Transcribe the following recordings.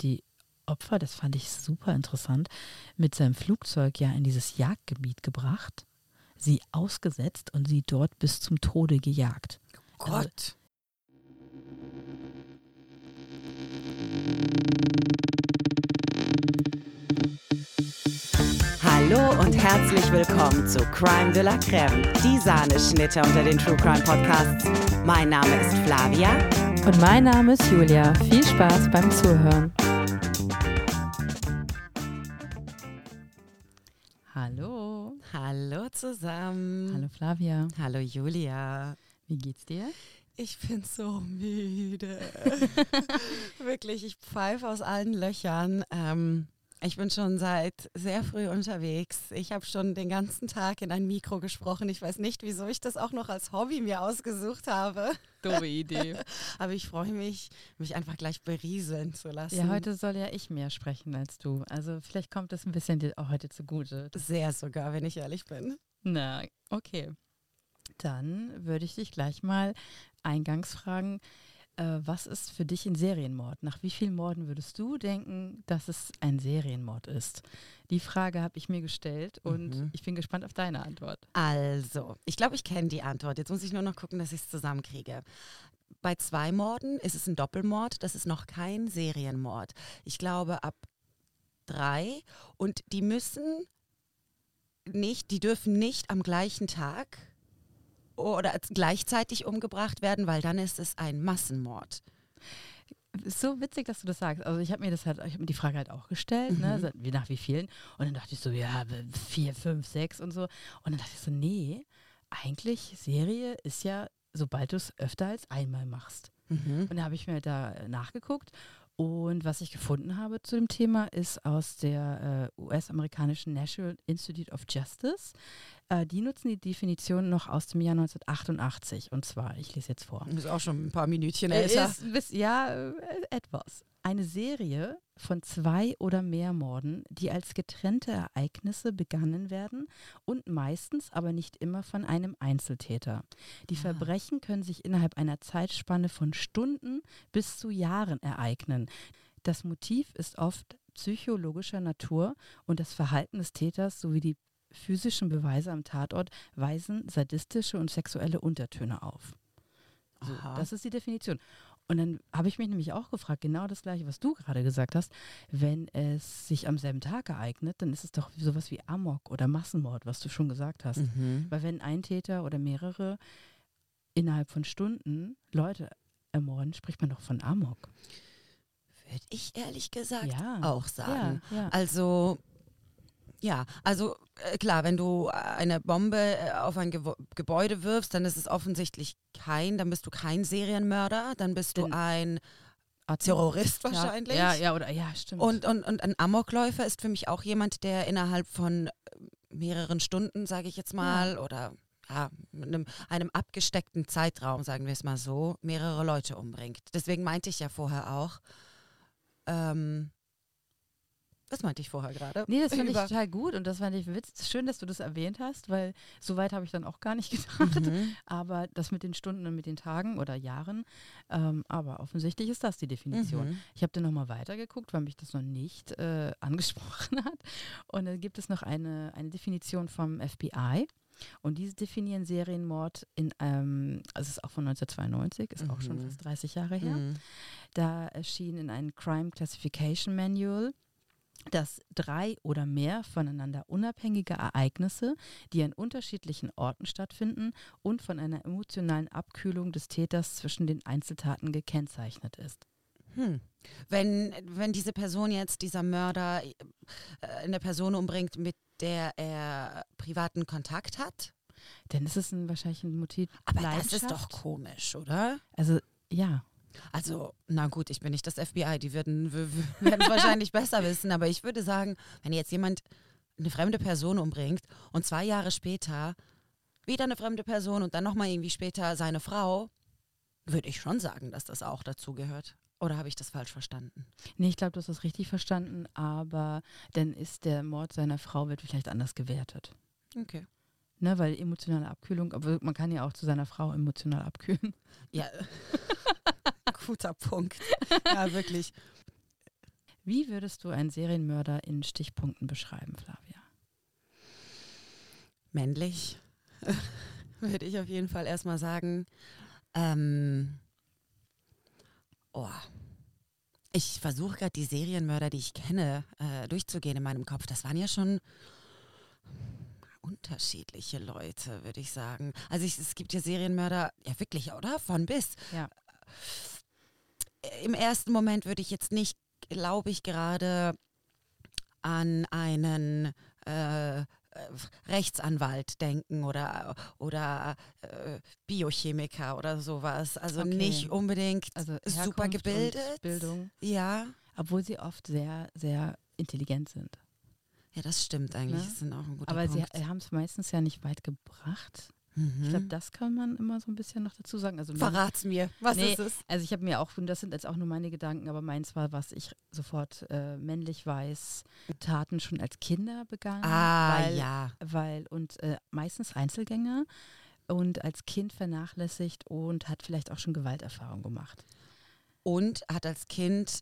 die Opfer, das fand ich super interessant, mit seinem Flugzeug ja in dieses Jagdgebiet gebracht, sie ausgesetzt und sie dort bis zum Tode gejagt. Oh Gott. Also, Hallo und herzlich willkommen zu Crime de la Creme, die Sahneschnitte unter den True Crime Podcasts. Mein Name ist Flavia. Und mein Name ist Julia. Viel Spaß beim Zuhören. Zusammen. Hallo Flavia. Hallo Julia. Wie geht's dir? Ich bin so müde. Wirklich, ich pfeife aus allen Löchern. Ähm, ich bin schon seit sehr früh unterwegs. Ich habe schon den ganzen Tag in ein Mikro gesprochen. Ich weiß nicht, wieso ich das auch noch als Hobby mir ausgesucht habe. Dumme Idee. Aber ich freue mich, mich einfach gleich berieseln zu lassen. Ja, heute soll ja ich mehr sprechen als du. Also vielleicht kommt das ein bisschen dir auch heute zugute. Sehr sogar, wenn ich ehrlich bin. Na, okay. Dann würde ich dich gleich mal eingangs fragen, äh, was ist für dich ein Serienmord? Nach wie vielen Morden würdest du denken, dass es ein Serienmord ist? Die Frage habe ich mir gestellt und mhm. ich bin gespannt auf deine Antwort. Also, ich glaube, ich kenne die Antwort. Jetzt muss ich nur noch gucken, dass ich es zusammenkriege. Bei zwei Morden ist es ein Doppelmord, das ist noch kein Serienmord. Ich glaube, ab drei und die müssen nicht, die dürfen nicht am gleichen Tag oder gleichzeitig umgebracht werden, weil dann ist es ein Massenmord. so witzig, dass du das sagst. Also ich habe mir das halt, ich habe mir die Frage halt auch gestellt, ne, mhm. ne, wie nach wie vielen. Und dann dachte ich so, ja, vier, fünf, sechs und so. Und dann dachte ich so, nee, eigentlich Serie ist ja, sobald du es öfter als einmal machst. Mhm. Und da habe ich mir da nachgeguckt und was ich gefunden habe zu dem Thema ist aus der äh, US-amerikanischen National Institute of Justice. Äh, die nutzen die Definition noch aus dem Jahr 1988. Und zwar, ich lese jetzt vor. Ist auch schon ein paar Minütchen älter. Ist, ja, äh, etwas. Eine Serie von zwei oder mehr Morden, die als getrennte Ereignisse begangen werden und meistens, aber nicht immer von einem Einzeltäter. Die ah. Verbrechen können sich innerhalb einer Zeitspanne von Stunden bis zu Jahren ereignen. Das Motiv ist oft psychologischer Natur und das Verhalten des Täters sowie die physischen Beweise am Tatort weisen sadistische und sexuelle Untertöne auf. So, das ist die Definition. Und dann habe ich mich nämlich auch gefragt, genau das gleiche, was du gerade gesagt hast, wenn es sich am selben Tag ereignet, dann ist es doch sowas wie Amok oder Massenmord, was du schon gesagt hast. Mhm. Weil wenn ein Täter oder mehrere innerhalb von Stunden Leute ermorden, spricht man doch von Amok. Würde ich ehrlich gesagt ja. auch sagen. Ja, ja. Also ja, also äh, klar, wenn du eine Bombe äh, auf ein Ge Gebäude wirfst, dann ist es offensichtlich kein, dann bist du kein Serienmörder, dann bist du ein Terrorist wahrscheinlich. Ja, ja, oder ja, stimmt. Und, und, und ein Amokläufer ist für mich auch jemand, der innerhalb von äh, mehreren Stunden, sage ich jetzt mal, ja. oder ja, einem, einem abgesteckten Zeitraum, sagen wir es mal so, mehrere Leute umbringt. Deswegen meinte ich ja vorher auch, ähm, das meinte ich vorher gerade. Nee, das fand ich total gut und das fand ich witzig. Schön, dass du das erwähnt hast, weil so weit habe ich dann auch gar nicht gedacht. Mhm. Aber das mit den Stunden und mit den Tagen oder Jahren, ähm, aber offensichtlich ist das die Definition. Mhm. Ich habe dann nochmal weitergeguckt, weil mich das noch nicht äh, angesprochen hat. Und dann gibt es noch eine, eine Definition vom FBI. Und diese definieren Serienmord in, ähm, also es ist auch von 1992, ist mhm. auch schon mhm. fast 30 Jahre her. Mhm. Da erschien in einem Crime Classification Manual dass drei oder mehr voneinander unabhängige Ereignisse, die an unterschiedlichen Orten stattfinden und von einer emotionalen Abkühlung des Täters zwischen den Einzeltaten gekennzeichnet ist. Hm. Wenn, wenn diese Person jetzt, dieser Mörder, äh, eine Person umbringt, mit der er privaten Kontakt hat? Dann ist es ein, wahrscheinlich ein Motiv. Aber das ist doch komisch, oder? Also ja. Also, na gut, ich bin nicht das FBI, die würden es wahrscheinlich besser wissen, aber ich würde sagen, wenn jetzt jemand eine fremde Person umbringt und zwei Jahre später wieder eine fremde Person und dann nochmal irgendwie später seine Frau, würde ich schon sagen, dass das auch dazu gehört. Oder habe ich das falsch verstanden? Nee, ich glaube, du hast das richtig verstanden, aber dann ist der Mord seiner Frau wird vielleicht anders gewertet. Okay. Ne, weil emotionale Abkühlung, aber man kann ja auch zu seiner Frau emotional abkühlen. Ja. guter Punkt. Ja, wirklich. Wie würdest du einen Serienmörder in Stichpunkten beschreiben, Flavia? Männlich, würde ich auf jeden Fall erstmal sagen. Ähm, oh. Ich versuche gerade die Serienmörder, die ich kenne, äh, durchzugehen in meinem Kopf. Das waren ja schon unterschiedliche Leute, würde ich sagen. Also ich, es gibt ja Serienmörder, ja wirklich, oder? Von bis. Ja. Im ersten Moment würde ich jetzt nicht, glaube ich, gerade an einen äh, Rechtsanwalt denken oder, oder äh, Biochemiker oder sowas. Also Okay. nicht unbedingt Also super gebildet. Bildung, Ja. obwohl sie oft sehr, sehr intelligent sind. Ja, das stimmt eigentlich. Ne? Das ist auch ein guter Aber Punkt. sie haben es meistens ja nicht weit gebracht. Mhm. Ich glaube, das kann man immer so ein bisschen noch dazu sagen. Also, Verrat's mir. Was Nee, ist es? also ich habe mir auch, und das sind jetzt auch nur meine Gedanken, aber meins war, was ich sofort äh, männlich weiß, Taten schon als Kinder begangen. Ah, weil, ja. Weil, und äh, meistens Einzelgänger und als Kind vernachlässigt und hat vielleicht auch schon Gewalterfahrung gemacht. Und hat als Kind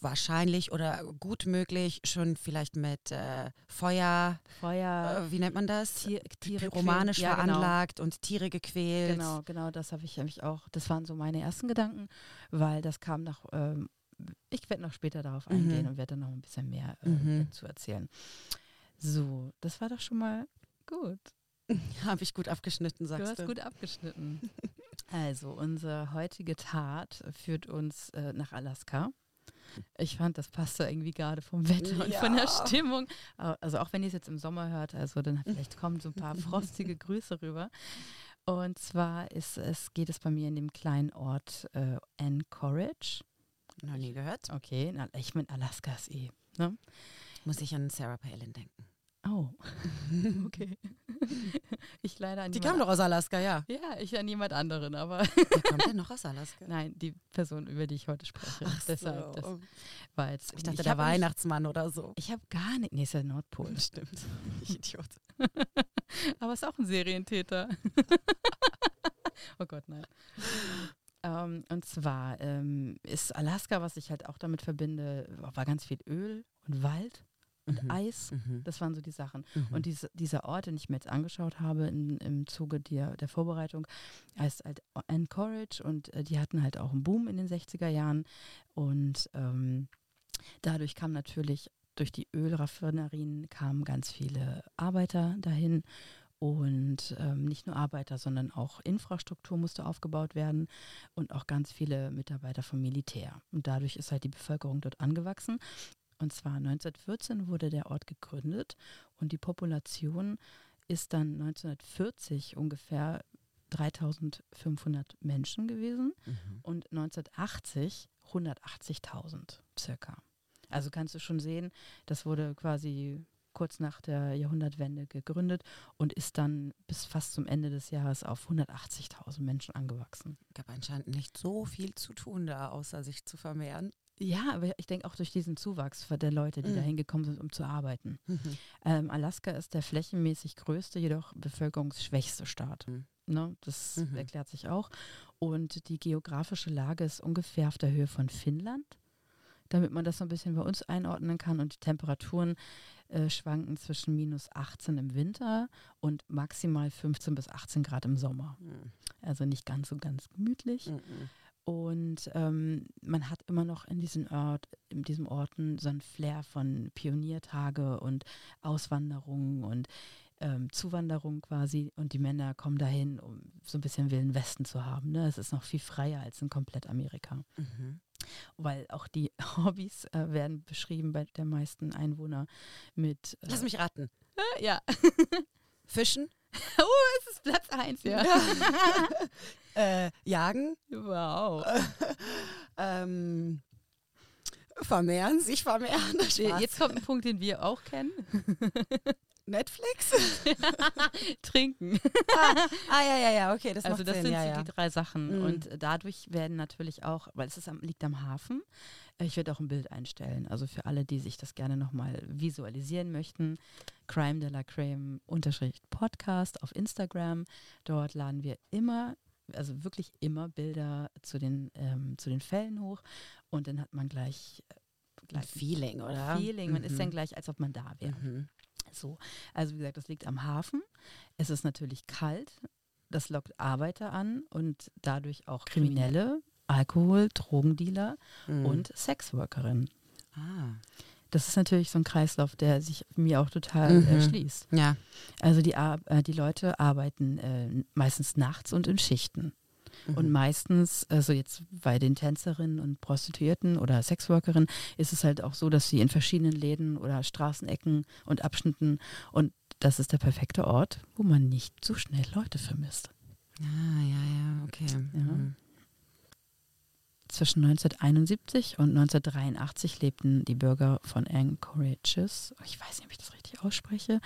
wahrscheinlich oder gut möglich schon vielleicht mit äh, Feuer, Feuer, äh, wie nennt man das? Tier, Tiere Pyromanisch quälen. Ja, genau. veranlagt und Tiere gequält. Genau, genau, das habe ich nämlich auch. Das waren so meine ersten Gedanken, weil das kam nach. Ähm, ich werde noch später darauf Mhm. eingehen und werde dann noch ein bisschen mehr äh, Mhm. dazu erzählen. So, das war doch schon mal gut. Habe ich gut abgeschnitten, Du sagst hast du. gut abgeschnitten. also, unsere heutige Tat führt uns äh, nach Alaska. Ich fand, das passte irgendwie gerade vom Wetter und von der Ja. Stimmung. Also auch wenn ihr es jetzt im Sommer hört, also dann vielleicht kommen so ein paar frostige Grüße rüber. Und zwar ist es, geht es bei mir in dem kleinen Ort äh, Anchorage. Noch nie gehört. Okay, na, ich meine, Alaska ist eh. Ne? Muss ich an Sarah Palin denken. Oh, okay. ich leider an Die kam doch aus Alaska, ja. Ja, ich an jemand anderen, aber Wer kommt denn noch aus Alaska? nein, die Person, über die ich heute spreche. Deshalb, das war jetzt. ich dachte, ich der nicht- Weihnachtsmann oder so. Ich habe gar nicht. Nee, ist ja Nordpol. Stimmt. Ich Idiot. Aber ist auch ein Serientäter. oh Gott, nein. Ähm, und zwar ähm, ist Alaska, was ich halt auch damit verbinde, war ganz viel Öl und Wald und Mhm. Eis. Mhm. Das waren so die Sachen. Mhm. Und diese, dieser Ort, den ich mir jetzt angeschaut habe in, im Zuge der, der Vorbereitung, heißt halt Anchorage und äh, die hatten halt auch einen Boom in den 60er Jahren. Und ähm, dadurch kam natürlich, durch die Ölraffinerien kamen ganz viele Arbeiter dahin. Und ähm, nicht nur Arbeiter, sondern auch Infrastruktur musste aufgebaut werden und auch ganz viele Mitarbeiter vom Militär. Und dadurch ist halt die Bevölkerung dort angewachsen. Und zwar 1914 wurde der Ort gegründet und die Population ist dann 1940 ungefähr 3500 Menschen gewesen Mhm. und 1980 180.000 circa. Also kannst du schon sehen, das wurde quasi kurz nach der Jahrhundertwende gegründet und ist dann bis fast zum Ende des Jahres auf 180.000 Menschen angewachsen. gab anscheinend nicht so viel zu tun da, außer sich zu vermehren. Ja, aber ich denke auch durch diesen Zuwachs der Leute, die Mhm. da hingekommen sind, um zu arbeiten. Ähm, Alaska ist der flächenmäßig größte, jedoch bevölkerungsschwächste Staat. Mhm. Ne, das Mhm. erklärt sich auch. Und die geografische Lage ist ungefähr auf der Höhe von Finnland, damit man das so ein bisschen bei uns einordnen kann. Und die Temperaturen äh, schwanken zwischen minus 18 im Winter und maximal 15 bis 18 Grad im Sommer. Mhm. Also nicht ganz so ganz gemütlich. Mhm. Und ähm, man hat immer noch in diesen Ort, in diesen Orten so ein Flair von Pioniertage und Auswanderung und ähm, Zuwanderung quasi. Und die Männer kommen dahin, um so ein bisschen Wilden Westen zu haben. Ne? Es ist noch viel freier als in komplett Amerika. Mhm. Weil auch die Hobbys äh, werden beschrieben bei der meisten Einwohner mit. Äh, Lass mich raten. ja, Fischen? das ist Platz eins, ja. äh, jagen? wow. ähm, vermehren? Sich vermehren? Spaß. Jetzt kommt ein Punkt, den wir auch kennen. Netflix? Trinken. ah, ja, ja, ja, okay, das Also das Sinn. sind ja, so ja. die drei Sachen. Mhm. Und dadurch werden natürlich auch, weil es am, liegt am Hafen, äh, ich werde auch ein Bild einstellen. Also für alle, die sich das gerne nochmal visualisieren möchten, Crime de la Creme Unterschrift Podcast auf Instagram. Dort laden wir immer, also wirklich immer Bilder zu den, ähm, zu den Fällen hoch. Und dann hat man gleich, gleich Feeling, oder? Feeling, man ist Mhm. dann gleich, als ob man da wäre. Mhm. So, also wie gesagt, das liegt am Hafen. Es ist natürlich kalt. Das lockt Arbeiter an und dadurch auch Kriminelle, Alkohol, Drogendealer Mhm. und Sexworkerinnen. Ah. Das ist natürlich so ein Kreislauf, der sich mir auch total Mhm. äh, schließt. Ja. Also die, Ar- äh, die Leute arbeiten äh, meistens nachts und in Schichten. Und Mhm. meistens, also jetzt bei den Tänzerinnen und Prostituierten oder Sexworkerinnen, ist es halt auch so, dass sie in verschiedenen Läden oder Straßenecken und Abschnitten und das ist der perfekte Ort, wo man nicht so schnell Leute vermisst. Ah, ja, ja, okay. Ja. Mhm. Zwischen 1971 und 1983 lebten die Bürger von Anchorages, ich weiß nicht, ob ich das richtig ausspreche,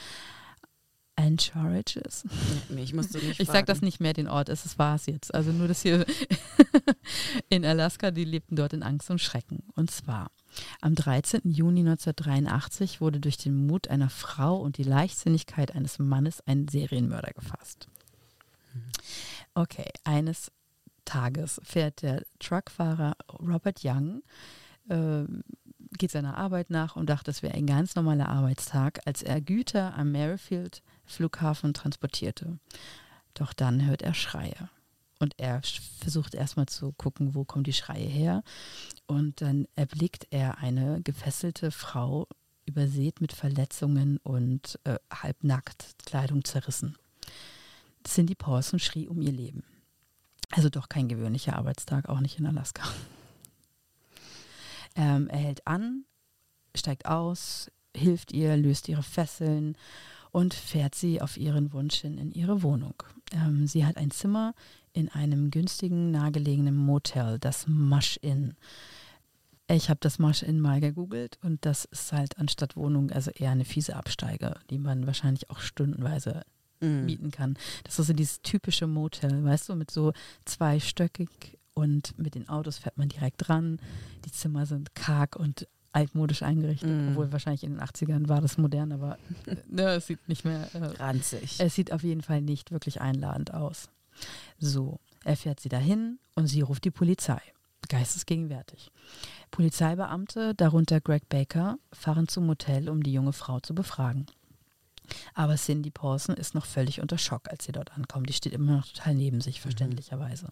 Anchorages, Nee, ich musste nicht Ich sage das nicht mehr, den Ort, es war es jetzt. Also nur das hier in Alaska, die lebten dort in Angst und Schrecken. Und zwar am 13. Juni 1983 wurde durch den Mut einer Frau und die Leichtsinnigkeit eines Mannes ein Serienmörder gefasst. Okay, eines Tages fährt der Truckfahrer Robert Young, äh, geht seiner Arbeit nach und dachte, es wäre ein ganz normaler Arbeitstag, als er Güter am Merrifield Flughafen transportierte. Doch dann hört er Schreie. Und er versucht erstmal zu gucken, wo kommen die Schreie her. Und dann erblickt er eine gefesselte Frau, übersät mit Verletzungen und äh, halbnackt, Kleidung zerrissen. Cindy Paulson schrie um ihr Leben. Also doch kein gewöhnlicher Arbeitstag, auch nicht in Alaska. Ähm, er hält an, steigt aus, hilft ihr, löst ihre Fesseln und fährt sie auf ihren Wunsch hin in ihre Wohnung. Ähm, sie hat ein Zimmer in einem günstigen, nahegelegenen Motel, das Mush Inn. Ich habe das Mush Inn mal gegoogelt und das ist halt anstatt Wohnung also eher eine fiese Absteige, die man wahrscheinlich auch stundenweise Mhm. mieten kann. Das ist so dieses typische Motel, weißt du, mit so zweistöckig und mit den Autos fährt man direkt dran. Die Zimmer sind karg und altmodisch eingerichtet, Mhm. obwohl wahrscheinlich in den 80ern war das modern, aber ne, es sieht nicht mehr, äh, Ranzig. es sieht auf jeden Fall nicht wirklich einladend aus. So, er fährt sie dahin und sie ruft die Polizei. Geistesgegenwärtig. Polizeibeamte, darunter Greg Baker, fahren zum Motel, um die junge Frau zu befragen. Aber Cindy Paulson ist noch völlig unter Schock, als sie dort ankommt. Die steht immer noch total neben sich, verständlicherweise.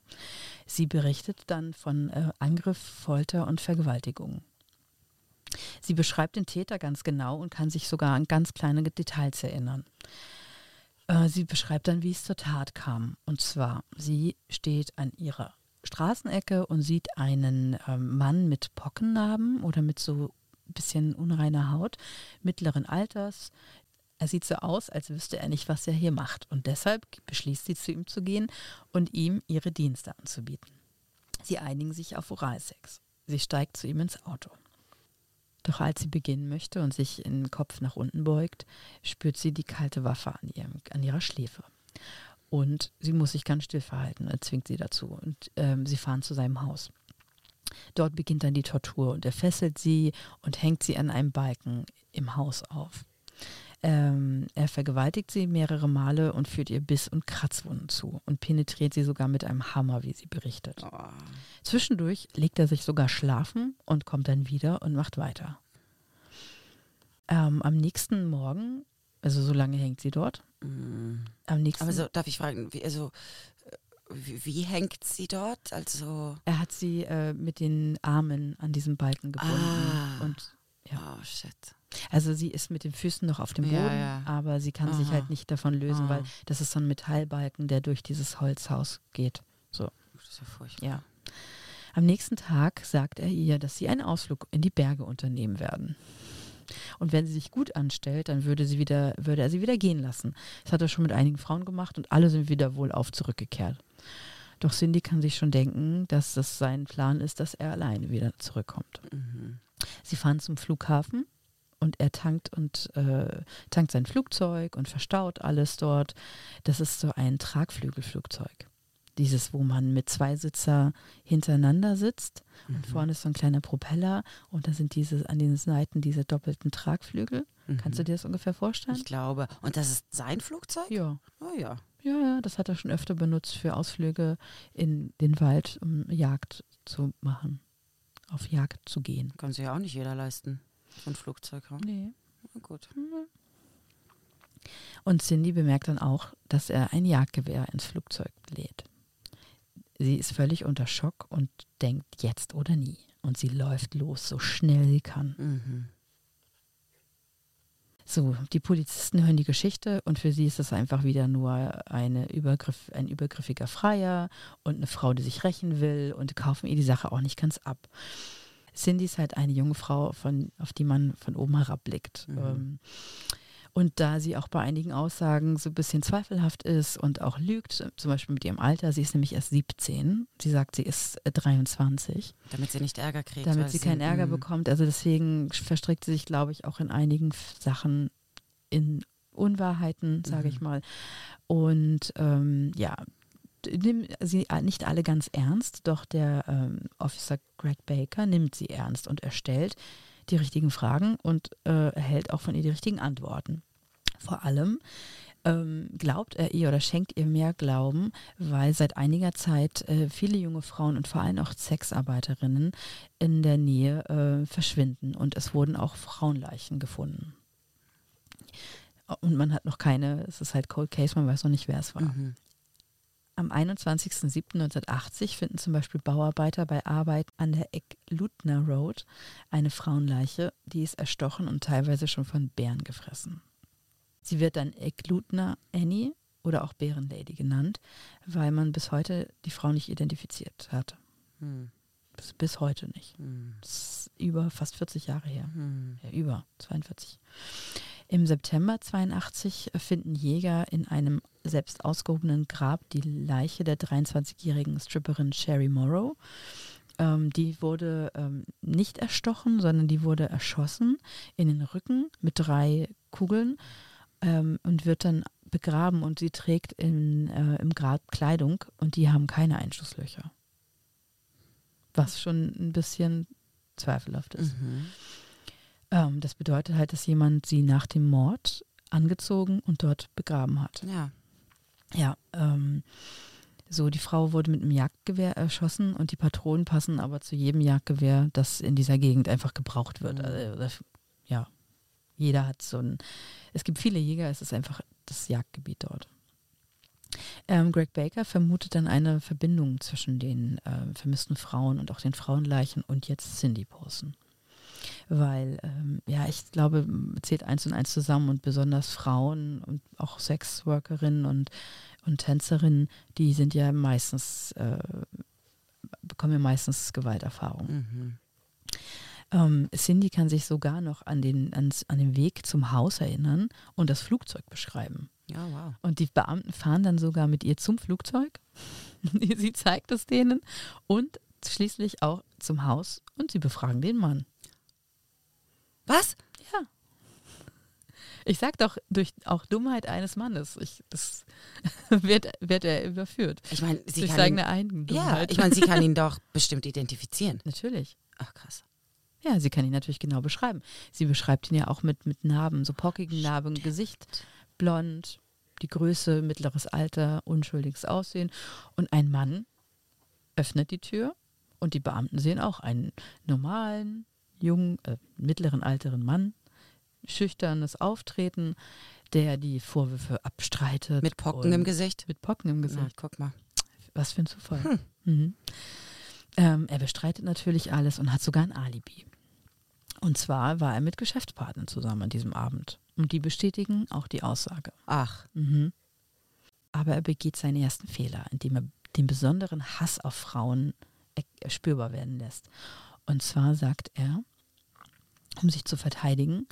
Sie berichtet dann von äh, Angriff, Folter und Vergewaltigungen. Sie beschreibt den Täter ganz genau und kann sich sogar an ganz kleine Details erinnern. Äh, sie beschreibt dann, wie es zur Tat kam. Und zwar, sie steht an ihrer Straßenecke und sieht einen ähm, Mann mit Pockennarben oder mit so ein bisschen unreiner Haut, mittleren Alters. Er sieht so aus, als wüsste er nicht, was er hier macht. Und deshalb beschließt sie, zu ihm zu gehen und ihm ihre Dienste anzubieten. Sie einigen sich auf Oralsex. Sie steigt zu ihm ins Auto. Doch als sie beginnen möchte und sich in den Kopf nach unten beugt, spürt sie die kalte Waffe an, ihrem, an ihrer Schläfe. Und sie muss sich ganz still verhalten, er zwingt sie dazu. Und ähm, sie fahren zu seinem Haus. Dort beginnt dann die Tortur und er fesselt sie und hängt sie an einem Balken im Haus auf. Ähm, er vergewaltigt sie mehrere Male und führt ihr Biss- und Kratzwunden zu und penetriert sie sogar mit einem Hammer, wie sie berichtet. Oh. Zwischendurch legt er sich sogar schlafen und kommt dann wieder und macht weiter. Ähm, am nächsten Morgen, also so lange hängt sie dort, Mhm. am nächsten Aber so, darf ich fragen, wie, also, äh, wie, wie hängt sie dort? Also, er hat sie äh, mit den Armen an diesem Balken gebunden. Ah. Und ja. oh shit. Also sie ist mit den Füßen noch auf dem Ja, Boden, ja. aber sie kann sich Aha. halt nicht davon lösen, Ah. weil das ist so ein Metallbalken, der durch dieses Holzhaus geht. Das ist ja furchtbar. Ja. Am nächsten Tag sagt er ihr, dass sie einen Ausflug in die Berge unternehmen werden. Und wenn sie sich gut anstellt, dann würde, sie wieder, würde er sie wieder gehen lassen. Das hat er schon mit einigen Frauen gemacht und alle sind wieder wohlauf zurückgekehrt. Doch Cindy kann sich schon denken, dass das sein Plan ist, dass er alleine wieder zurückkommt. Mhm. Sie fahren zum Flughafen und er tankt und äh, tankt sein Flugzeug und verstaut alles dort. Das ist so ein Tragflügelflugzeug. Dieses, wo man mit zwei Sitzer hintereinander sitzt und Mhm. vorne ist so ein kleiner Propeller und da sind diese an den Seiten diese doppelten Tragflügel. Kannst du Mhm. dir das ungefähr vorstellen? Ich glaube. Und das ist sein Flugzeug? Ja. Oh ja. Ja, ja, das hat er schon öfter benutzt für Ausflüge in den Wald, um Jagd zu machen. auf Jagd zu gehen. Kann sich ja auch nicht jeder leisten. Ein Flugzeug. Hm? Nee. Na gut. Und Cindy bemerkt dann auch, dass er ein Jagdgewehr ins Flugzeug lädt. Sie ist völlig unter Schock und denkt jetzt oder nie. Und sie läuft los, so schnell sie kann. Mhm. So, die Polizisten hören die Geschichte und für sie ist es einfach wieder nur eine Übergriff, ein übergriffiger Freier und eine Frau, die sich rächen will und kaufen ihr die Sache auch nicht ganz ab. Cindy ist halt eine junge Frau, von, auf die man von oben herabblickt. Mhm. Ähm, und da sie auch bei einigen Aussagen so ein bisschen zweifelhaft ist und auch lügt, zum Beispiel mit ihrem Alter, sie ist nämlich erst 17, sie sagt, sie ist äh, 23, Damit sie nicht Ärger kriegt. damit sie keinen Ärger mm, bekommt. Also deswegen verstrickt sie sich, glaube ich, auch in einigen Sachen in Unwahrheiten, sage ich Mhm. mal. Und ähm, ja, d- nimm sie nicht alle ganz ernst, doch der ähm, Officer Greg Baker nimmt sie ernst und erstellt die richtigen Fragen und äh, erhält auch von ihr die richtigen Antworten. Vor allem ähm, glaubt er ihr oder schenkt ihr mehr Glauben, weil seit einiger Zeit äh, viele junge Frauen und vor allem auch Sexarbeiterinnen in der Nähe äh, verschwinden und es wurden auch Frauenleichen gefunden. Und man hat noch keine, es ist halt Cold Case, man weiß noch nicht, wer es war. Mhm. Am 21.07.1980 finden zum Beispiel Bauarbeiter bei Arbeit an der Eck-Lutner Road eine Frauenleiche, die ist erstochen und teilweise schon von Bären gefressen. Sie wird dann Eck-Lutner Annie oder auch Bärenlady genannt, weil man bis heute die Frau nicht identifiziert hat. Mhm. Bis, bis heute nicht. Mhm. Das ist über fast 40 Jahre her. Mhm. Ja, über 42. Im September 82 finden Jäger in einem selbst ausgehobenen Grab die Leiche der 23-jährigen Stripperin Sherry Morrow. Ähm, die wurde ähm, nicht erstochen, sondern die wurde erschossen in den Rücken mit drei Kugeln ähm, und wird dann begraben und sie trägt in, äh, im Grab Kleidung und die haben keine Einschusslöcher. Was schon ein bisschen zweifelhaft ist. Mhm. Ähm, das bedeutet halt, dass jemand sie nach dem Mord angezogen und dort begraben hat. Ja. Ja, ähm, so, die Frau wurde mit einem Jagdgewehr erschossen und die Patronen passen aber zu jedem Jagdgewehr, das in dieser Gegend einfach gebraucht wird. Mhm. Also, ja, jeder hat so ein, es gibt viele Jäger, es ist einfach das Jagdgebiet dort. Ähm, Greg Baker vermutet dann eine Verbindung zwischen den äh, vermissten Frauen und auch den Frauenleichen und jetzt Cindy Posen. Weil, ähm, ja, ich glaube, zählt eins und eins zusammen und besonders Frauen und auch Sexworkerinnen und, und Tänzerinnen, die sind ja meistens, äh, bekommen ja meistens Gewalterfahrung. Mhm. Ähm, Cindy kann sich sogar noch an den, ans, an den Weg zum Haus erinnern und das Flugzeug beschreiben. Ja, wow. Und die Beamten fahren dann sogar mit ihr zum Flugzeug. sie zeigt es denen und schließlich auch zum Haus und sie befragen den Mann. Was? Ja. Ich sag doch, durch auch Dummheit eines Mannes. Ich, das wird, wird er überführt. Ich meine, sie durch kann seine ihn. Ja, ich meine, sie kann ihn doch bestimmt identifizieren. Natürlich. Ach, krass. Ja, sie kann ihn natürlich genau beschreiben. Sie beschreibt ihn ja auch mit, mit Narben, so pockigen Narben Gesicht, blond, die Größe, mittleres Alter, unschuldiges Aussehen. Und ein Mann öffnet die Tür und die Beamten sehen auch einen normalen, jungen, äh, mittleren alteren Mann, schüchternes Auftreten, der die Vorwürfe abstreitet. Mit Pocken im Gesicht. Mit Pocken im Gesicht. Na, guck mal. Was für ein Zufall. Hm. Mhm. Ähm, er bestreitet natürlich alles und hat sogar ein Alibi. Und zwar war er mit Geschäftspartnern zusammen an diesem Abend. Und die bestätigen auch die Aussage. Ach, Mhm. Aber er begeht seinen ersten Fehler, indem er den besonderen Hass auf Frauen spürbar werden lässt. Und zwar sagt er, um sich zu verteidigen,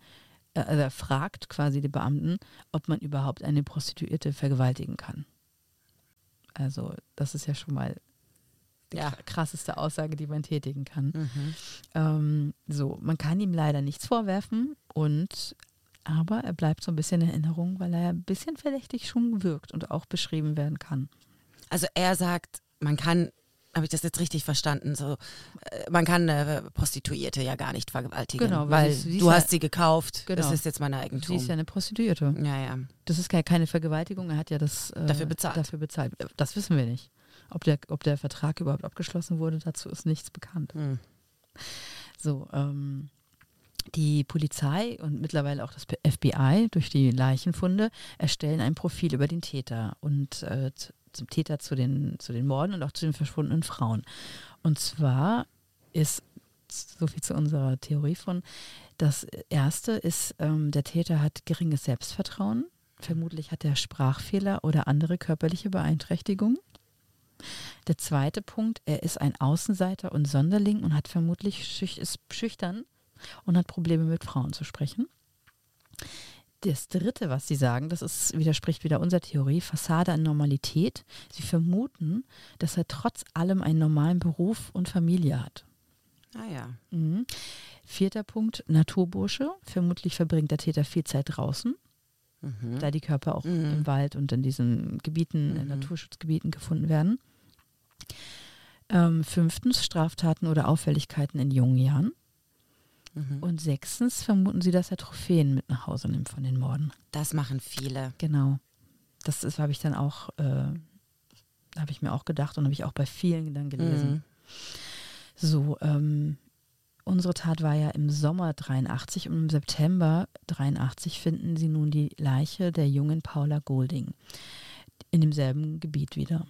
äh, also er fragt quasi die Beamten, ob man überhaupt eine Prostituierte vergewaltigen kann. Also das ist ja schon mal die Ja. krasseste Aussage, die man tätigen kann. mhm. Ähm, so, man kann ihm leider nichts vorwerfen und aber er bleibt so ein bisschen in Erinnerung, weil er ein bisschen verdächtig schon wirkt und auch beschrieben werden kann. Also er sagt, man kann, habe ich das jetzt richtig verstanden, so, äh, man kann eine Prostituierte ja gar nicht vergewaltigen, Genau, weil weil sie- sie du ist hast ja- sie gekauft, Genau. das ist jetzt mein Sie Eigentum. ist ja eine Prostituierte. ja, ja. Das ist keine, keine Vergewaltigung, er hat ja das äh, Dafür bezahlt. Dafür bezahlt. Das wissen wir nicht. Ob der, ob der Vertrag überhaupt abgeschlossen wurde, dazu ist nichts bekannt. Hm. So, ähm, die Polizei und mittlerweile auch das FBI durch die Leichenfunde erstellen ein Profil über den Täter und äh, zum Täter zu den, zu den Morden und auch zu den verschwundenen Frauen. Und zwar ist, so viel zu unserer Theorie von, das erste ist, ähm, der Täter hat geringes Selbstvertrauen. Vermutlich hat er Sprachfehler oder andere körperliche Beeinträchtigungen. Der zweite Punkt, er ist ein Außenseiter und Sonderling und hat vermutlich ist schüchtern und hat Probleme mit Frauen zu sprechen. Das dritte, was Sie sagen, das ist, widerspricht wieder unserer Theorie, Fassade an Normalität. Sie vermuten, dass er trotz allem einen normalen Beruf und Familie hat. Ah ja. Mhm. Vierter Punkt, Naturbursche. Vermutlich verbringt der Täter viel Zeit draußen, Mhm. da die Körper auch Mhm. im Wald und in diesen Gebieten, in Mhm. Naturschutzgebieten gefunden werden. Ähm, fünftens, Straftaten oder Auffälligkeiten in jungen Jahren. Mhm. Und sechstens vermuten sie, dass er Trophäen mit nach Hause nimmt von den Morden. Das machen viele. Genau. Das habe ich dann auch, äh, habe ich mir auch gedacht und habe ich auch bei vielen dann gelesen. Mhm. So, ähm, unsere Tat war ja im Sommer 83 und im September 83 finden sie nun die Leiche der jungen Paula Golding in demselben Gebiet wieder,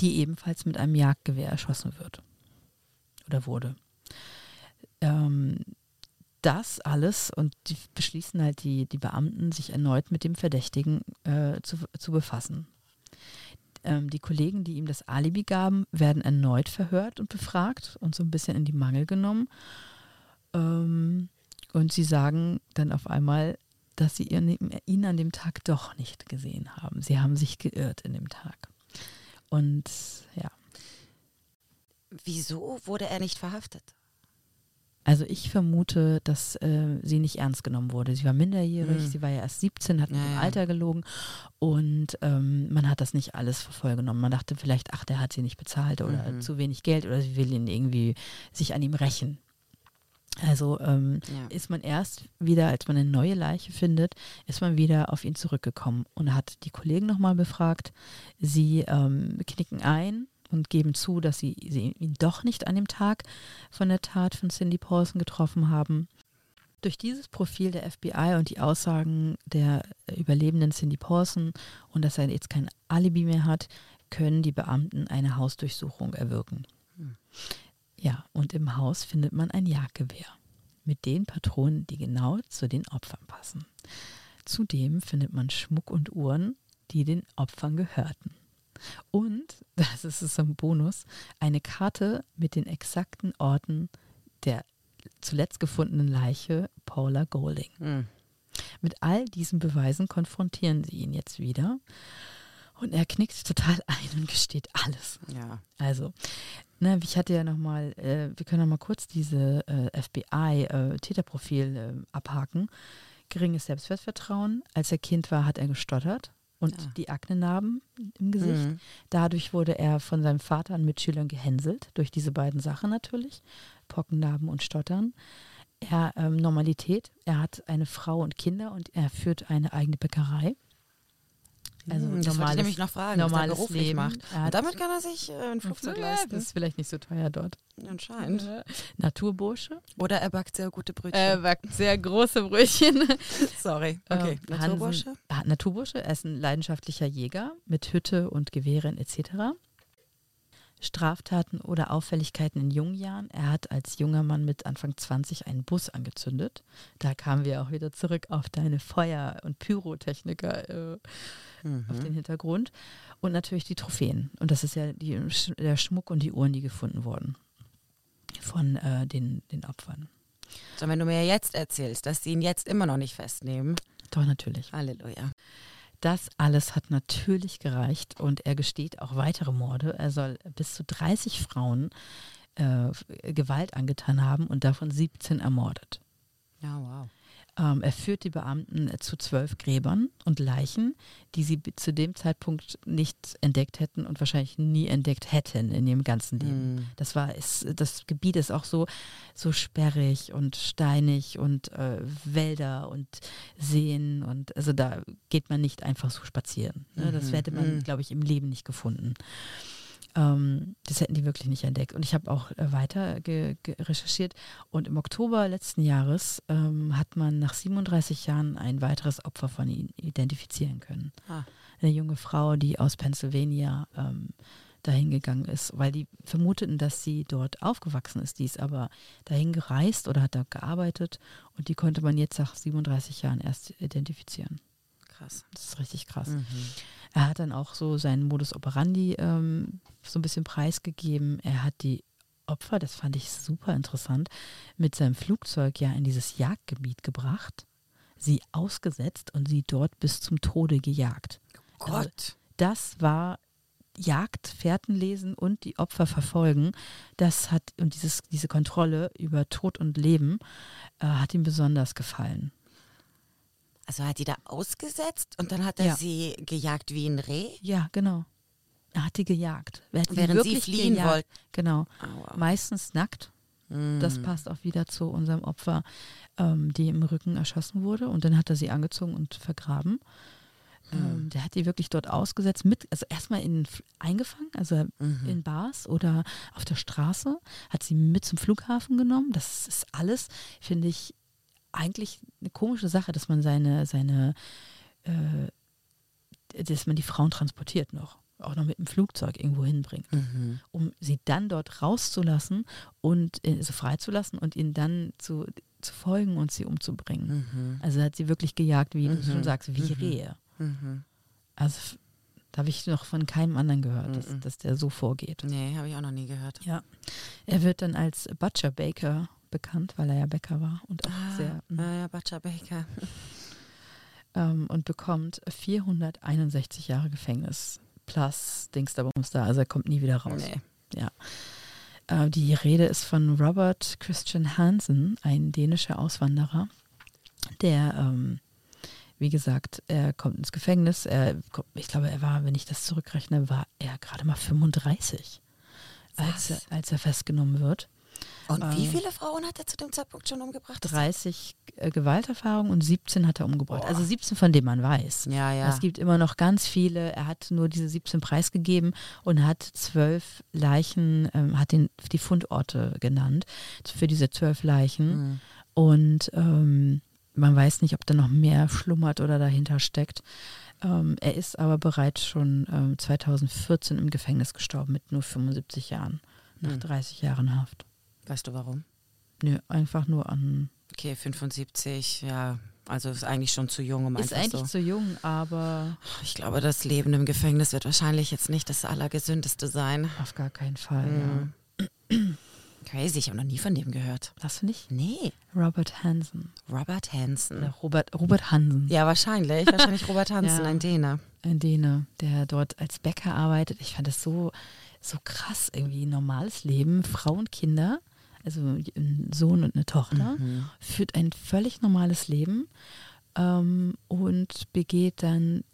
die ebenfalls mit einem Jagdgewehr erschossen wird oder wurde. Ähm, das alles und die beschließen halt die, die Beamten, sich erneut mit dem Verdächtigen äh, zu, zu befassen. Ähm, die Kollegen, die ihm das Alibi gaben, werden erneut verhört und befragt und so ein bisschen in die Mangel genommen. Ähm, und sie sagen dann auf einmal, dass sie ihn, ihn an dem Tag doch nicht gesehen haben. Sie haben sich geirrt in dem Tag. Und ja, Wieso wurde er nicht verhaftet? Also ich vermute, dass äh, sie nicht ernst genommen wurde. Sie war minderjährig, Mhm. sie war ja erst 17, hat mit Ja, dem. Alter gelogen und ähm, man hat das nicht alles für voll genommen. Man dachte vielleicht, ach, der hat sie nicht bezahlt oder Mhm. zu wenig Geld oder sie will ihn irgendwie sich an ihm rächen. Also ähm, Ja. ist man erst wieder, als man eine neue Leiche findet, ist man wieder auf ihn zurückgekommen und hat die Kollegen nochmal befragt. Sie ähm, knicken ein und geben zu, dass sie, sie ihn doch nicht an dem Tag von der Tat von Cindy Paulson getroffen haben. Durch dieses Profil der FBI und die Aussagen der Überlebenden Cindy Paulson und dass er jetzt kein Alibi mehr hat, können die Beamten eine Hausdurchsuchung erwirken. Hm. Ja, und im Haus findet man ein Jagdgewehr mit den Patronen, die genau zu den Opfern passen. Zudem findet man Schmuck und Uhren, die den Opfern gehörten. Und, das ist so ein Bonus, eine Karte mit den exakten Orten der zuletzt gefundenen Leiche Paula Golding. Mhm. Mit all diesen Beweisen konfrontieren sie ihn jetzt wieder. Und er knickt total ein und gesteht alles. Ja. Also, ne, ich hatte ja nochmal, äh, wir können noch mal kurz diese äh, FBI-Täterprofil äh, abhaken. Geringes Selbstwertvertrauen. Als er Kind war, hat er gestottert und Ja. die Aknenarben im Gesicht. Mhm. Dadurch wurde er von seinem Vater an Mitschülern gehänselt, durch diese beiden Sachen natürlich, Pockennarben und Stottern. Er, ähm, Normalität, er hat eine Frau und Kinder und er führt eine eigene Bäckerei. Also Mhm, das wollte ich normales- nämlich noch fragen, was normales beruflich Leben. macht. Und damit kann er sich äh, ein Flugzeug Ja, leisten. Das ist vielleicht nicht so teuer dort. Anscheinend. Naturbursche. Oder er backt sehr gute Brötchen. Er backt sehr große Brötchen. Sorry. Okay. Ähm, Naturbursche? Hansen, Naturbursche, er ist ein leidenschaftlicher Jäger mit Hütte und Gewehren etc. Straftaten oder Auffälligkeiten in jungen Jahren. Er hat als junger Mann mit Anfang 20 einen Bus angezündet. Da kamen wir auch wieder zurück auf deine Feuer- und Pyrotechniker äh, auf Mhm. den Hintergrund. Und natürlich die Trophäen. Und das ist ja die, der Schmuck und die Uhren, die gefunden wurden von äh, den, den Opfern. So, wenn du mir jetzt erzählst, dass sie ihn jetzt immer noch nicht festnehmen. Doch, natürlich. Halleluja. Das alles hat natürlich gereicht und er gesteht auch weitere Morde. Er soll bis zu 30 Frauen äh, Gewalt angetan haben und davon 17 ermordet. Ja, wow. Ähm, er führt die Beamten äh, zu zwölf Gräbern und Leichen, die sie zu dem Zeitpunkt nicht entdeckt hätten und wahrscheinlich nie entdeckt hätten in ihrem ganzen Leben. Mhm. Das war, ist, das Gebiet ist auch so, so sperrig und steinig und äh, Wälder und Seen und also da geht man nicht einfach so spazieren. Ne? Das Mhm, hätte man, mhm. glaube ich, im Leben nicht gefunden. Ähm, das hätten die wirklich nicht entdeckt. Und ich habe auch äh, weiter ge, ge recherchiert. Und im Oktober letzten Jahres ähm, hat man nach 37 Jahren ein weiteres Opfer von ihnen identifizieren können. Ah. Eine junge Frau, die aus Pennsylvania ähm, dahin gegangen ist, weil die vermuteten, dass sie dort aufgewachsen ist. Die ist aber dahin gereist oder hat da gearbeitet und die konnte man jetzt nach 37 Jahren erst identifizieren. Krass. Das ist richtig krass. Mhm. Er hat dann auch so seinen Modus operandi ähm, so ein bisschen preisgegeben. Er hat die Opfer, das fand ich super interessant, mit seinem Flugzeug ja in dieses Jagdgebiet gebracht, sie ausgesetzt und sie dort bis zum Tode gejagt. Oh Gott. Also, das war Jagd, Fährten lesen und die Opfer verfolgen. Das hat und dieses, diese Kontrolle über Tod und Leben äh, hat ihm besonders gefallen. Also hat die da ausgesetzt und dann hat er ja. sie gejagt wie ein Reh? Ja, genau. Er hat die gejagt. Während sie fliehen wollten. Genau. Oh, Meistens nackt. Mm. Das passt auch wieder zu unserem Opfer, ähm, die im Rücken erschossen wurde. Und dann hat er sie angezogen und vergraben. Mm. Ähm, der hat die wirklich dort ausgesetzt, mit, also erstmal in, eingefangen, also mhm. in Bars oder auf der Straße, hat sie mit zum Flughafen genommen. Das ist alles, finde ich, eigentlich eine komische Sache, dass man seine, seine, äh, dass man die Frauen transportiert noch, auch noch mit dem Flugzeug irgendwo hinbringt, mhm. um sie dann dort rauszulassen und äh, also freizulassen und ihnen dann zu, zu folgen und sie umzubringen. Mhm. Also hat sie wirklich gejagt, wie mhm. du schon sagst, wie mhm. Rehe. Mhm. Also da habe ich noch von keinem anderen gehört, dass, dass der so vorgeht. Nee, habe ich auch noch nie gehört. Ja. Er wird dann als Butcher Baker bekannt, weil er ja Bäcker war und auch ah, sehr. Mh. Ja, Butcher Baker. ähm, und bekommt 461 Jahre Gefängnis plus Dings da Bums da. Also er kommt nie wieder raus. Nee. Ja. Äh, die Rede ist von Robert Christian Hansen, ein dänischer Auswanderer, der ähm, wie gesagt, er kommt ins Gefängnis. Er, ich glaube, er war, wenn ich das zurückrechne, war er gerade mal 35, als er, als er festgenommen wird. Und wie ähm, viele Frauen hat er zu dem Zeitpunkt schon umgebracht? 30 äh, Gewalterfahrungen und 17 hat er umgebracht. Boah. Also 17, von denen man weiß. Ja, ja. Es gibt immer noch ganz viele. Er hat nur diese 17 preisgegeben und hat zwölf Leichen, ähm, hat den, die Fundorte genannt für diese zwölf Leichen. Mhm. Und ähm, man weiß nicht, ob da noch mehr schlummert oder dahinter steckt. Ähm, er ist aber bereits schon ähm, 2014 im Gefängnis gestorben mit nur 75 Jahren, nach mhm. 30 Jahren Haft. Weißt du warum? Nö, einfach nur an. Okay, 75, ja. Also ist eigentlich schon zu jung, um ist eigentlich so. zu jung, aber. Ich glaube, das Leben im Gefängnis wird wahrscheinlich jetzt nicht das Allergesündeste sein. Auf gar keinen Fall, mhm. ja. Crazy, ich habe noch nie von dem gehört. Hast du nicht? Nee. Robert Hansen. Robert Hansen. Oder Robert, Robert Hansen. Ja, wahrscheinlich. Wahrscheinlich Robert Hansen, ja, ein Däner. Ein Däner, der dort als Bäcker arbeitet. Ich fand das so, so krass, irgendwie normales Leben, Frau und Kinder also ein Sohn und eine Tochter, mhm. führt ein völlig normales Leben ähm, und begeht dann,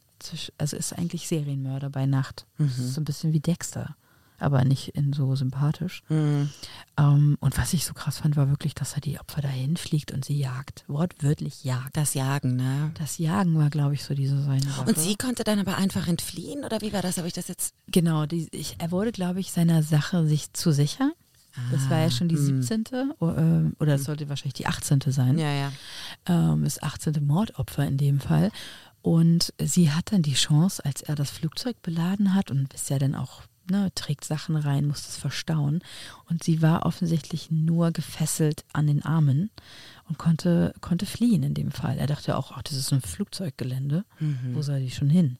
also ist eigentlich Serienmörder bei Nacht. Mhm. so ein bisschen wie Dexter, aber nicht in so sympathisch. Mhm. Ähm, und was ich so krass fand, war wirklich, dass er die Opfer dahin fliegt und sie jagt. Wortwörtlich jagt. Das Jagen, ne? Das Jagen war, glaube ich, so diese seine Sache. Und sie konnte dann aber einfach entfliehen oder wie war das? Habe ich das jetzt? Genau, die, ich, er wurde, glaube ich, seiner Sache sich zu sicher. Das war ja schon die 17. Ah, äh, oder es sollte wahrscheinlich die 18. sein. Ja, ja. Ähm, das 18. Mordopfer in dem Fall. Und sie hat dann die Chance, als er das Flugzeug beladen hat und ist ja dann auch, ne, trägt Sachen rein, muss es verstauen. Und sie war offensichtlich nur gefesselt an den Armen und konnte, konnte fliehen in dem Fall. Er dachte auch, ach, das ist ein Flugzeuggelände. Mhm. Wo soll die schon hin?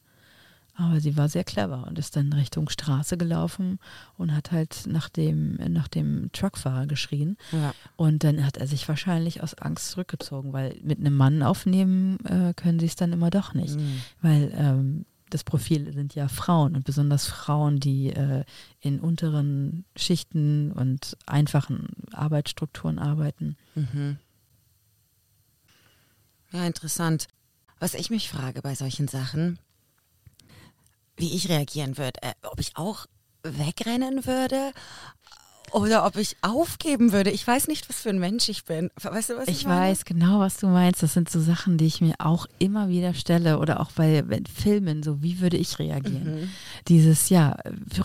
Aber sie war sehr clever und ist dann Richtung Straße gelaufen und hat halt nach dem, nach dem Truckfahrer geschrien. Ja. Und dann hat er sich wahrscheinlich aus Angst zurückgezogen, weil mit einem Mann aufnehmen äh, können sie es dann immer doch nicht. Mhm. Weil ähm, das Profil sind ja Frauen und besonders Frauen, die äh, in unteren Schichten und einfachen Arbeitsstrukturen arbeiten. Mhm. Ja, interessant. Was ich mich frage bei solchen Sachen, wie ich reagieren würde. Äh, ob ich auch wegrennen würde Oder ob ich aufgeben würde. Ich weiß nicht, was für ein Mensch ich bin. Weißt du, was ich, Ich meine? weiß genau, was du meinst. Das sind so Sachen, die ich mir auch immer wieder stelle oder auch bei Filmen, so wie würde ich reagieren? Mhm. Dieses, ja,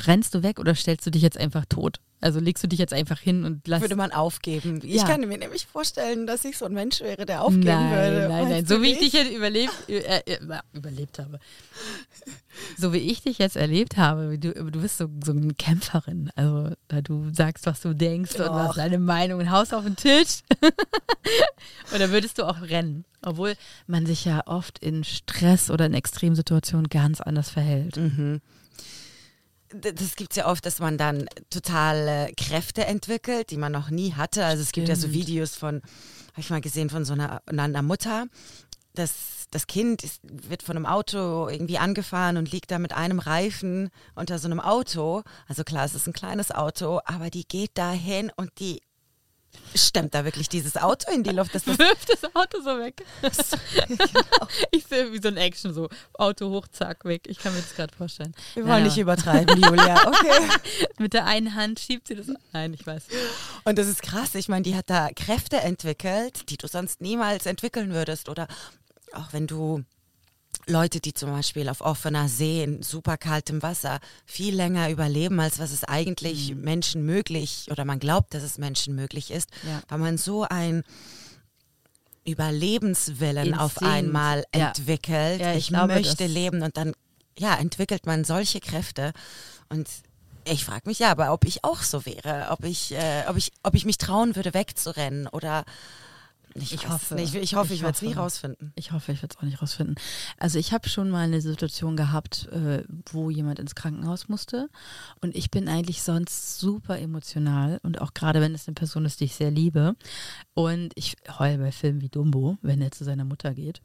rennst du weg oder stellst du dich jetzt einfach tot? Also legst du dich jetzt einfach hin und lass. Würde man aufgeben. Ich Ja. kann mir nämlich vorstellen, dass ich so ein Mensch wäre, der aufgeben nein, würde. nein, nein. Meinst So wie ich dich jetzt überlebt, äh, äh, überlebt habe. So wie ich dich jetzt erlebt habe, du, du bist so, so eine Kämpferin. Also da du sagst, was du denkst und Och. was deine Meinung und haust auf den Tisch. oder würdest du auch rennen? Obwohl man sich ja oft in Stress oder in Extremsituationen ganz anders verhält. Mhm. Das gibt es ja oft, dass man dann total äh, Kräfte entwickelt, die man noch nie hatte. Also es gibt ja so Stimmt. Videos von, habe ich mal gesehen, von so einer, einer Mutter. Das, das Kind ist, wird von einem Auto irgendwie angefahren und liegt da mit einem Reifen unter so einem Auto. Also klar, es ist ein kleines Auto, aber die geht da hin und die stemmt da wirklich dieses Auto in die Luft. Das Wirft das Auto so weg. Ich sehe wie so ein Action, so Auto hoch, zack, weg. Ich kann mir das gerade vorstellen. wir wollen Naja. nicht übertreiben, Julia. Okay. Mit der einen Hand schiebt sie das. Nein, ich weiß. Und das ist krass. Ich meine, die hat da Kräfte entwickelt, die du sonst niemals entwickeln würdest. Oder auch wenn du Leute, die zum Beispiel auf offener See in super kaltem Wasser viel länger überleben, als was es eigentlich Menschen möglich oder man glaubt, dass es Menschen möglich ist, Ja. weil man so ein Überlebenswillen auf Instinkt. einmal Ja. entwickelt. Ja, ich ich glaube, möchte leben und dann ja, entwickelt man solche Kräfte und ich frage mich ja, aber ob ich auch so wäre, ob ich, äh, ob ich, ob ich mich trauen würde, wegzurennen oder ich, Ich hoffe. nicht. Ich hoffe, ich, Ich werde es nie rausfinden. Ich hoffe, ich werde es auch nicht rausfinden. Also ich habe schon mal eine Situation gehabt, äh, wo jemand ins Krankenhaus musste. Und ich bin eigentlich sonst super emotional. Und auch gerade wenn es eine Person ist, die ich sehr liebe. Und ich heule bei Filmen wie Dumbo, wenn er zu seiner Mutter geht.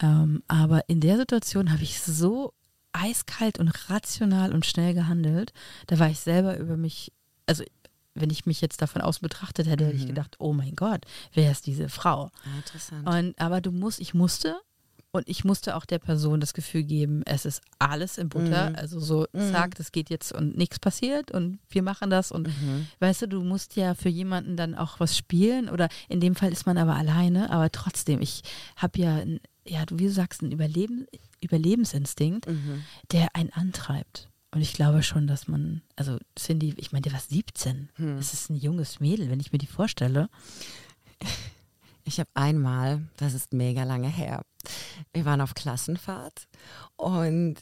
Ähm, aber in der Situation habe ich so eiskalt und rational und schnell gehandelt. Da war ich selber über mich, also wenn ich mich jetzt davon aus betrachtet hätte, hätte ich Mhm. gedacht, oh mein Gott, wer ist diese Frau? Ah, interessant. Und, aber du musst, ich musste und ich musste auch der Person das Gefühl geben, es ist alles im Butter. Mhm. Also so, Mhm. zack, das geht jetzt und nichts passiert und wir machen das. Und Mhm. weißt du, du musst ja für jemanden dann auch was spielen oder in dem Fall ist man aber alleine, aber trotzdem, ich habe ja, ja, du, wie du sagst, einen Überleben, Überlebensinstinkt, Mhm. der einen antreibt. Und ich glaube schon, dass man, also Cindy, ich meine, der war 17. Hm. Das ist ein junges Mädel, wenn ich mir die vorstelle. Ich habe einmal, das ist mega lange her, wir waren auf Klassenfahrt und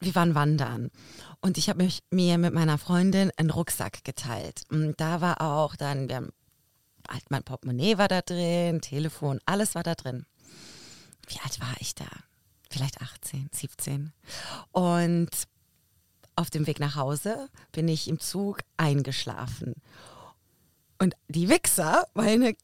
wir waren wandern. Und ich habe mir mit meiner Freundin einen Rucksack geteilt. Und da war auch dann, wir haben, halt mein Portemonnaie war da drin, Telefon, alles war da drin. Wie alt war ich da? Vielleicht 18, 17. Und auf dem Weg nach Hause bin ich im Zug eingeschlafen. Und die Wichser, meine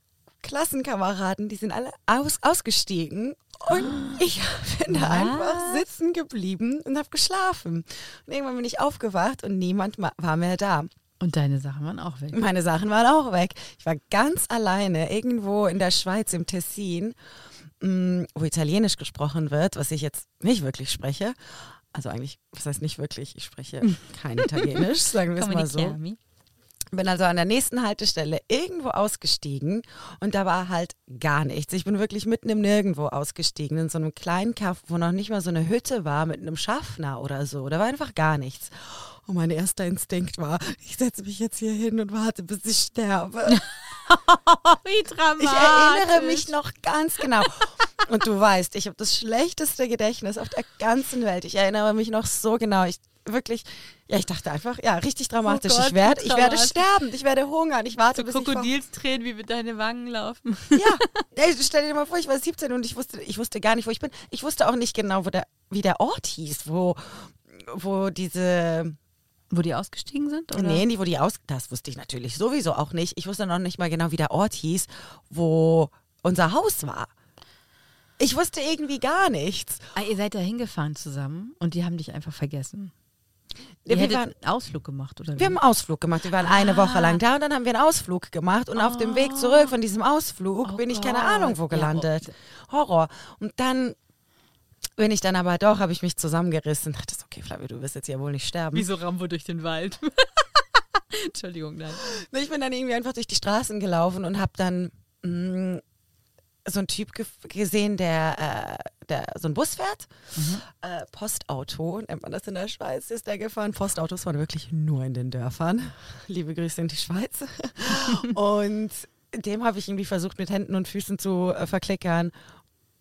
Klassenkameraden, die sind alle aus, ausgestiegen und ich bin da einfach sitzen geblieben und habe geschlafen. Und irgendwann bin ich aufgewacht und niemand ma- war mehr da. Und deine Sachen waren auch weg. Meine Sachen waren auch weg. Ich war ganz alleine irgendwo in der Schweiz im Tessin, mh, wo Italienisch gesprochen wird, was ich jetzt nicht wirklich spreche. Also eigentlich, was heißt nicht wirklich? Ich spreche kein Italienisch, sagen wir es mal so. Bin also an der nächsten Haltestelle irgendwo ausgestiegen und da war halt gar nichts. Ich bin wirklich mitten im Nirgendwo ausgestiegen, in so einem kleinen Kaff, wo noch nicht mal so eine Hütte war mit einem Schaffner oder so. Da war einfach gar nichts. Und mein erster Instinkt war, ich setze mich jetzt hier hin und warte, bis ich sterbe. Wie dramatisch. Ich erinnere mich noch ganz genau. Und du weißt, ich habe das schlechteste Gedächtnis auf der ganzen Welt. Ich erinnere mich noch so genau. Ich wirklich, ja, ich dachte einfach, ja, richtig dramatisch. Oh Gott, ich werde, wie ich werde sterben. Ich werde hungern. Ich warte, So bis Krokodilstränen, wie mit deine Wangen laufen. Ja, ey, stell dir mal vor, ich war 17 und ich wusste, ich wusste gar nicht, wo ich bin. Ich wusste auch nicht genau, wo der, wie der Ort hieß, wo, wo diese, Wo die ausgestiegen sind? Oder? nee, nicht, wo die aus, das wusste ich natürlich sowieso auch nicht. Ich wusste noch nicht mal genau, wie der Ort hieß, wo unser Haus war. Ich wusste irgendwie gar nichts. Ah, ihr seid da hingefahren zusammen und die haben dich einfach vergessen. Ja, Ihr wir waren- einen Ausflug gemacht, oder Wir wie? haben einen Ausflug gemacht. Wir waren eine Woche Ah. lang da und dann haben wir einen Ausflug gemacht. Und auf dem Weg zurück von diesem Ausflug Oh bin ich keine Gott. Ahnung wo Ja, gelandet. Horror. Und dann bin ich dann aber doch, habe ich mich zusammengerissen und dachte, so, okay, Flavio, du wirst jetzt ja wohl nicht sterben. Wie so Rambo durch den Wald. Entschuldigung, nein. Ich bin dann irgendwie einfach durch die Straßen gelaufen und habe dann mh, so einen Typ ge gesehen, der, äh, der so einen Bus fährt. Mhm. Äh, Postauto, nennt man das in der Schweiz, ist der gefahren. Postautos waren wirklich nur in den Dörfern. Liebe Grüße in die Schweiz. und dem habe ich irgendwie versucht, mit Händen und Füßen zu äh, verklickern,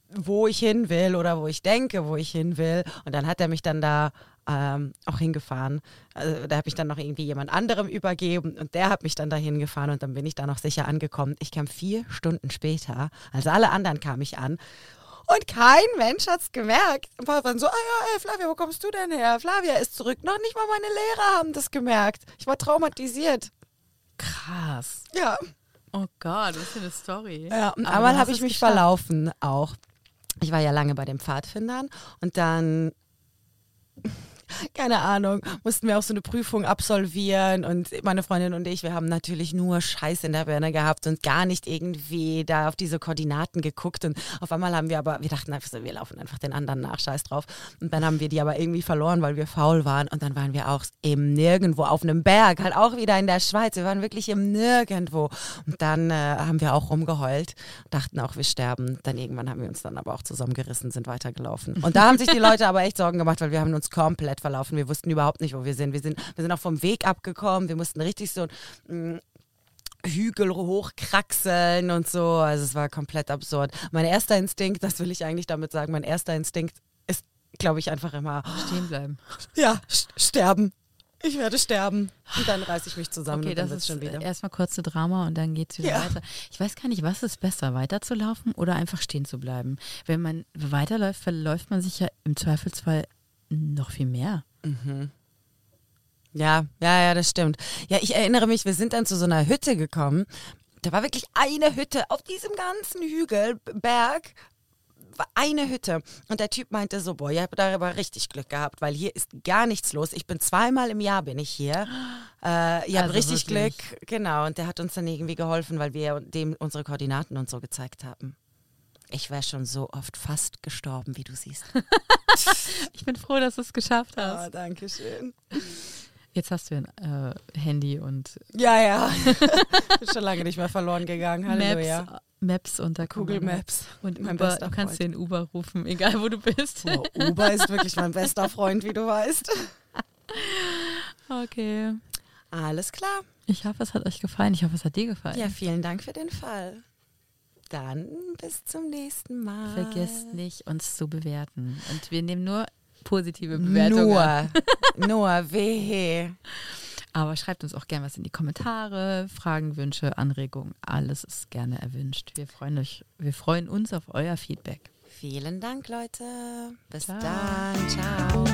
wo ich hin will oder wo ich denke, wo ich hin will. Und dann hat er mich dann da ähm, auch hingefahren. Also, da habe ich dann noch irgendwie jemand anderem übergeben und der hat mich dann dahin gefahren und dann bin ich da noch sicher angekommen. Ich kam vier Stunden später, also alle anderen kam ich an. Und kein Mensch hat es gemerkt. Ein paar waren so, ah ja, ey, Flavia, wo kommst du denn her? Flavia ist zurück. Noch nicht mal meine Lehrer haben das gemerkt. Ich war traumatisiert. Krass. Ja. Oh Gott, das ist eine Story. Ja, und einmal habe ich mich geschafft. verlaufen auch. Ich war ja lange bei den Pfadfindern und dann keine Ahnung, mussten wir auch so eine Prüfung absolvieren. Und meine Freundin und ich, wir haben natürlich nur Scheiß in der Birne gehabt und gar nicht irgendwie da auf diese Koordinaten geguckt. Und auf einmal haben wir aber, wir dachten einfach so, wir laufen einfach den anderen nach, Scheiß drauf. Und dann haben wir die aber irgendwie verloren, weil wir faul waren. Und dann waren wir auch eben nirgendwo auf einem Berg, halt auch wieder in der Schweiz, wir waren wirklich im Nirgendwo. Und dann äh, haben wir auch rumgeheult, dachten auch, wir sterben, dann irgendwann haben wir uns dann aber auch zusammengerissen, sind weitergelaufen. Und da haben sich die Leute aber echt Sorgen gemacht, weil wir haben uns komplett verlaufen. Wir wussten überhaupt nicht, wo wir sind. Wir sind, wir sind auch vom Weg abgekommen. Wir mussten richtig so ein mm, Hügel hochkraxeln und so. Also es war komplett absurd. Mein erster Instinkt, das will ich eigentlich damit sagen, mein erster Instinkt ist, glaube ich, einfach immer stehen bleiben. Ja, sterben. Ich werde sterben. Und dann reiße ich mich zusammen okay, und dann das ist schon wieder. Erstmal kurze Drama und dann geht es wieder ja. weiter. Ich weiß gar nicht, was ist besser, weiterzulaufen oder einfach stehen zu bleiben? Wenn man weiterläuft, verläuft man sich ja im Zweifelsfall noch viel mehr. Mhm. Ja, ja, ja, das stimmt. Ja, ich erinnere mich, wir sind dann zu so einer Hütte gekommen. Da war wirklich eine Hütte auf diesem ganzen Hügel, Berg, war eine Hütte. Und der Typ meinte so, boah, ihr habt darüber richtig Glück gehabt, weil hier ist gar nichts los. Ich bin zweimal im Jahr bin ich hier. Äh, ihr habt also richtig wirklich? Glück. Genau. Und der hat uns dann irgendwie geholfen, weil wir dem unsere Koordinaten und so gezeigt haben. Ich wäre schon so oft fast gestorben, wie du siehst. ich bin froh, dass du es geschafft hast. Oh, danke schön. Jetzt hast du ein äh, Handy und. Ja, ja. bin schon lange nicht mehr verloren gegangen. Halleluja. Maps, Maps unter Google Maps. Und Uber, du kannst den Uber rufen, egal wo du bist. Oh, Uber ist wirklich mein bester Freund, wie du weißt. Okay. Alles klar. Ich hoffe, es hat euch gefallen. Ich hoffe, es hat dir gefallen. Ja, vielen Dank für den Fall. Dann bis zum nächsten Mal. Vergesst nicht, uns zu bewerten. Und wir nehmen nur positive Bewertungen. Nur, nur, wehe. Aber schreibt uns auch gerne was in die Kommentare, Fragen, Wünsche, Anregungen. Alles ist gerne erwünscht. Wir freuen, euch, wir freuen uns auf euer Feedback. Vielen Dank, Leute. Bis Ciao. dann. Ciao.